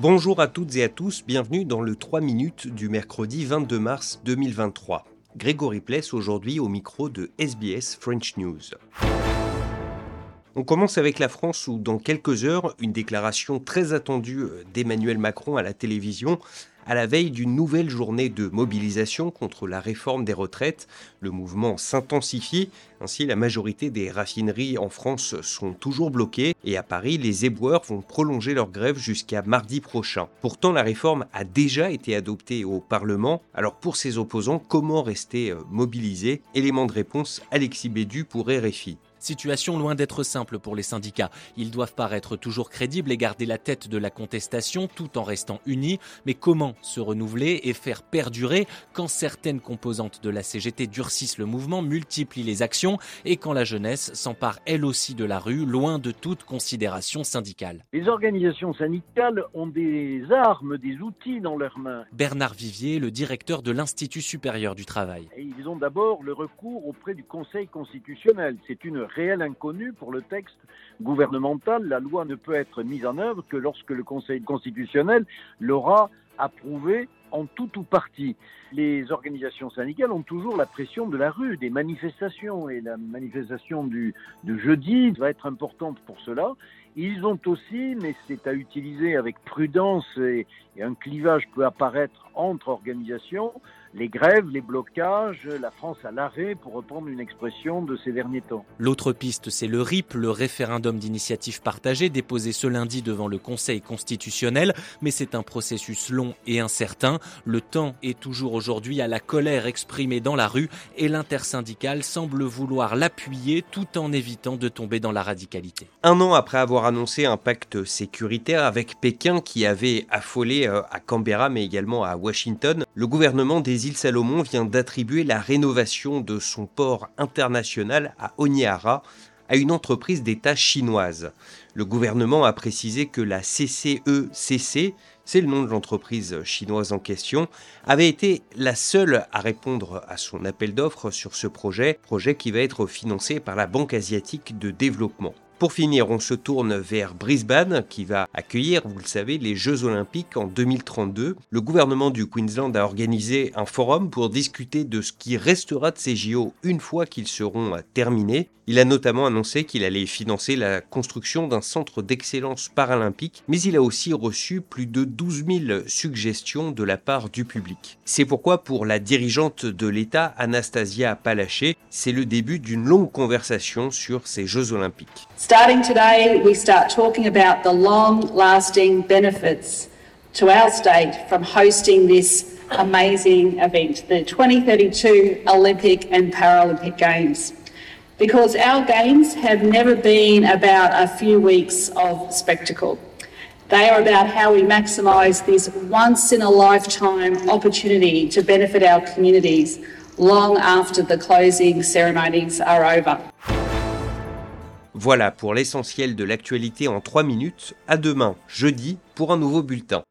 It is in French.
Bonjour à toutes et à tous, bienvenue dans le 3 minutes du mercredi 22 mars 2023. Grégory Pless aujourd'hui au micro de SBS French News. On commence avec la France où dans quelques heures, une déclaration très attendue d'Emmanuel Macron à la télévision à la veille d'une nouvelle journée de mobilisation contre la réforme des retraites. Le mouvement s'intensifie, ainsi la majorité des raffineries en France sont toujours bloquées et à Paris, les éboueurs vont prolonger leur grève jusqu'à mardi prochain. Pourtant, la réforme a déjà été adoptée au Parlement. Alors pour ses opposants, comment rester euh, mobilisés? Élément de réponse, Alexis Bédu pour RFI. Situation loin d'être simple pour les syndicats. Ils doivent paraître toujours crédibles et garder la tête de la contestation tout en restant unis. Mais comment se renouveler et faire perdurer quand certaines composantes de la CGT durcissent le mouvement, multiplient les actions et quand la jeunesse s'empare elle aussi de la rue, loin de toute considération syndicale? Les organisations syndicales ont des armes, des outils dans leurs mains. Bernard Vivier, le directeur de l'Institut supérieur du travail. Et ils ont d'abord le recours auprès du Conseil constitutionnel. C'est une réel inconnu pour le texte gouvernemental. La loi ne peut être mise en œuvre que lorsque le Conseil constitutionnel l'aura approuvée en tout ou partie. Les organisations syndicales ont toujours la pression de la rue, des manifestations, et la manifestation du, jeudi va être importante pour cela. Ils ont aussi, mais c'est à utiliser avec prudence et, et un clivage peut apparaître entre organisations, les grèves, les blocages, la France à l'arrêt, pour reprendre une expression de ces derniers temps. L'autre piste, c'est le RIP, le référendum d'initiative partagée, déposé ce lundi devant le Conseil constitutionnel, mais c'est un processus long et incertain. Le temps est toujours aujourd'hui à la colère exprimée dans la rue et l'intersyndicale semble vouloir l'appuyer tout en évitant de tomber dans la radicalité. Un an après avoir annoncé un pacte sécuritaire avec Pékin qui avait affolé euh, à Canberra mais également à Washington, le gouvernement des îles Salomon vient d'attribuer la rénovation de son port international à Honiara à une entreprise d'État chinoise. Le gouvernement a précisé que la CCECC, c'est le nom de l'entreprise chinoise en question, avait été la seule à répondre à son appel d'offres sur ce projet, projet qui va être financé par la Banque asiatique de développement. Pour finir, on se tourne vers Brisbane qui va accueillir, vous le savez, les Jeux olympiques en 2032. Le gouvernement du Queensland a organisé un forum pour discuter de ce qui restera de ces JO une fois qu'ils seront terminés. Il a notamment annoncé qu'il allait financer la construction d'un centre d'excellence paralympique, mais il a aussi reçu plus de 12 000 suggestions de la part du public. C'est pourquoi pour la dirigeante de l'État, Anastasia Palaché, c'est le début d'une longue conversation sur ces Jeux olympiques. Starting today, we start talking about the long-lasting benefits to our state from hosting this amazing event, the 2032 Olympic and Paralympic Games. because our games have never been about a few weeks of spectacle. They are about how we maximise this once in a lifetime opportunity to benefit our communities long after the closing ceremonies are over. Voilà pour l'essentiel de l'actualité en 3 minutes. À demain, jeudi, pour un nouveau bulletin.